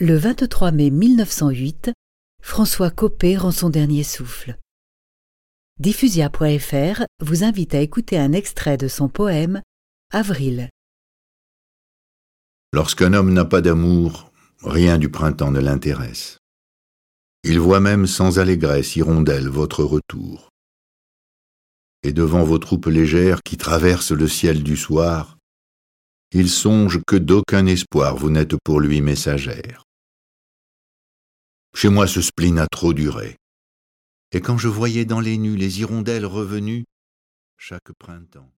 Le 23 mai 1908, François Copé rend son dernier souffle. Diffusia.fr vous invite à écouter un extrait de son poème Avril. Lorsqu'un homme n'a pas d'amour, rien du printemps ne l'intéresse. Il voit même sans allégresse hirondelle votre retour. Et devant vos troupes légères qui traversent le ciel du soir, il songe que d'aucun espoir vous n'êtes pour lui messagère. Chez moi ce spleen a trop duré. Et quand je voyais dans les nues les hirondelles revenues, chaque printemps.